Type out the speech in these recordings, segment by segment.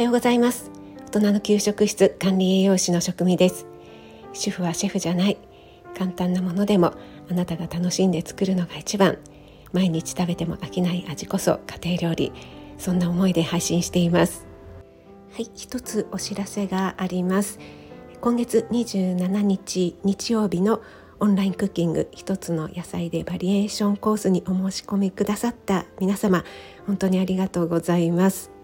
はようございます。大人の給食室管理栄養士の職味です。主婦はシェフじゃない。簡単なものでもあなたが楽しんで作るのが一番。毎日食べても飽きない味こそ家庭料理。そんな思いで配信しています。はい一つお知らせがあります。今月27日日曜日のオンラインクッキング一つの野菜でバリエーションコースにお申し込みくださった皆様本当にありがとうございます。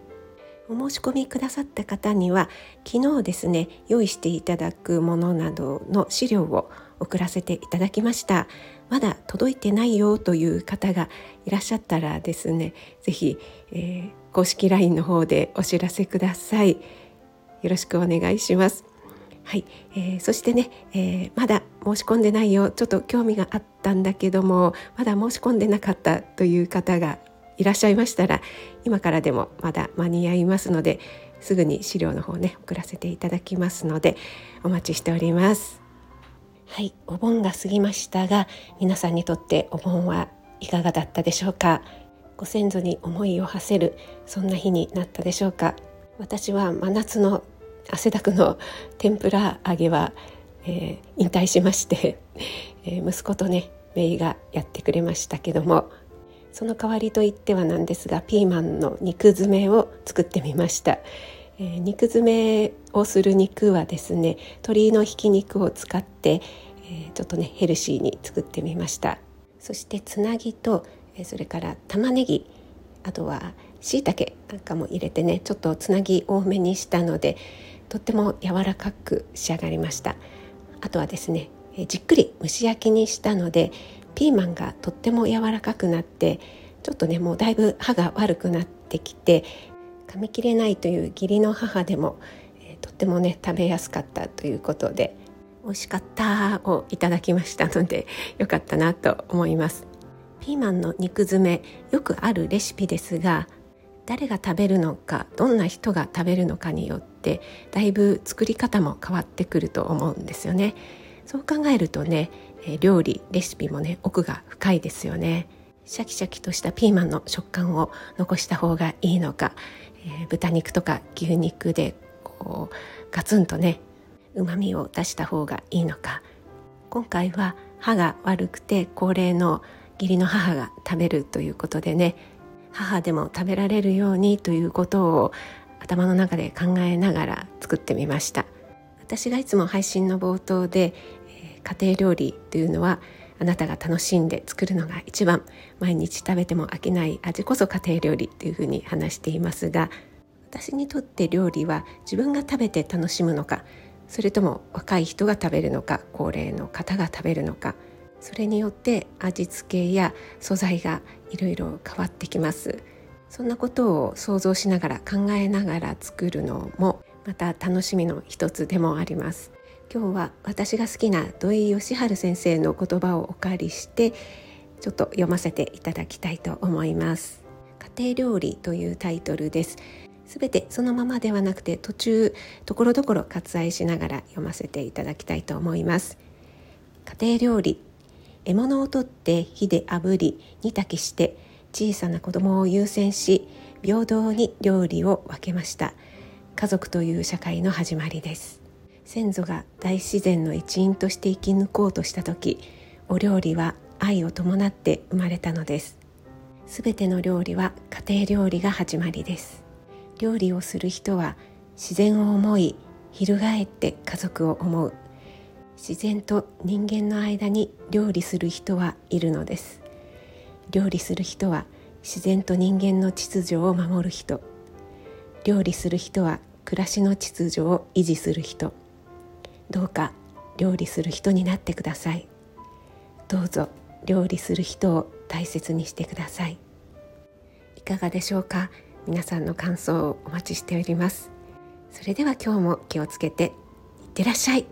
お申し込みくださった方には昨日ですね用意していただくものなどの資料を送らせていただきました。まだ届いてないよという方がいらっしゃったらですねぜひ、えー、公式 LINE の方でお知らせください。よろしくお願いします。はい、えー、そしてね、えー、まだ申し込んでないよ。ちょっと興味があったんだけどもまだ申し込んでなかったという方がいらっしゃいましたら今からでもまだ間に合いますのですぐに資料の方ね送らせていただきますのでお待ちしております。はいお盆が過ぎましたが皆さんにとってお盆はいかがだったでしょうか？ご先祖に思いを馳せるそんな日になったでしょうか？私は真夏の汗だくの天ぷら揚げは、えー、引退しまして、えー、息子とね姪がやってくれましたけどもその代わりといってはなんですがピーマンの肉詰めを作ってみました、えー、肉詰めをする肉はですね鶏のひき肉を使って、えー、ちょっとねヘルシーに作ってみました。そしてつなぎと、え、それから玉ねぎあとはしいたけなんかも入れてねちょっとつなぎ多めにしたのでとっても柔らかく仕上がりました。あとはですねじっくり蒸し焼きにしたのでピーマンがとっても柔らかくなってちょっとねもうだいぶ歯が悪くなってきて噛み切れないという義理の母でも、えー、とってもね食べやすかったということで美味しかったをいただきましたのでよかったなと思います。ピーマンの肉詰めよくあるレシピですが誰が食べるのかどんな人が食べるのかによってだいぶ作り方も変わってくると思うんですよね。そう考えるとねえ料理レシピもね奥が深いですよね。シャキシャキとしたピーマンの食感を残した方がいいのか、えー、豚肉とか牛肉でこうガツンとねうまみを出した方がいいのか。今回は歯が悪くて高齢の義理の母が食べるということでね母でも食べられるようにということを頭の中で考えながら作ってみました。私がいつも配信の冒頭で家庭料理というのはあなたが楽しんで作るのが一番毎日食べても飽きない味こそ家庭料理というふうに話していますが私にとって料理は自分が食べて楽しむのかそれとも若い人が食べるのか高齢の方が食べるのかそれによって味付けや素材がいろいろ変わってきます。そんなことを想像しながら考えながら作るのもまた楽しみの一つでもあります。今日は私が好きな土井善晴先生の言葉をお借りしてちょっと読ませていただきたいと思います。家庭料理というタイトルです。すべてそのままではなくて途中ところどころ割愛しながら読ませていただきたいと思います。家庭料理獲物を取って火で炙り煮炊きして小さな子供を優先し平等に料理を分けました。家族という社会の始まりです。先祖が大自然の一員として生き抜こうとした時お料理は愛を伴って生まれたのです。すべての料理は家庭料理が始まりです。料理をする人は自然を思い翻って家族を思う。自然と人間の間に料理する人はいるのです。料理する人は自然と人間の秩序を守る人。料理する人は暮らしの秩序を維持する人。どうか料理する人になってください。どうぞ料理する人を大切にしてください。いかがでしょうか？皆さんの感想をお待ちしております。それでは今日も気をつけていってらっしゃい。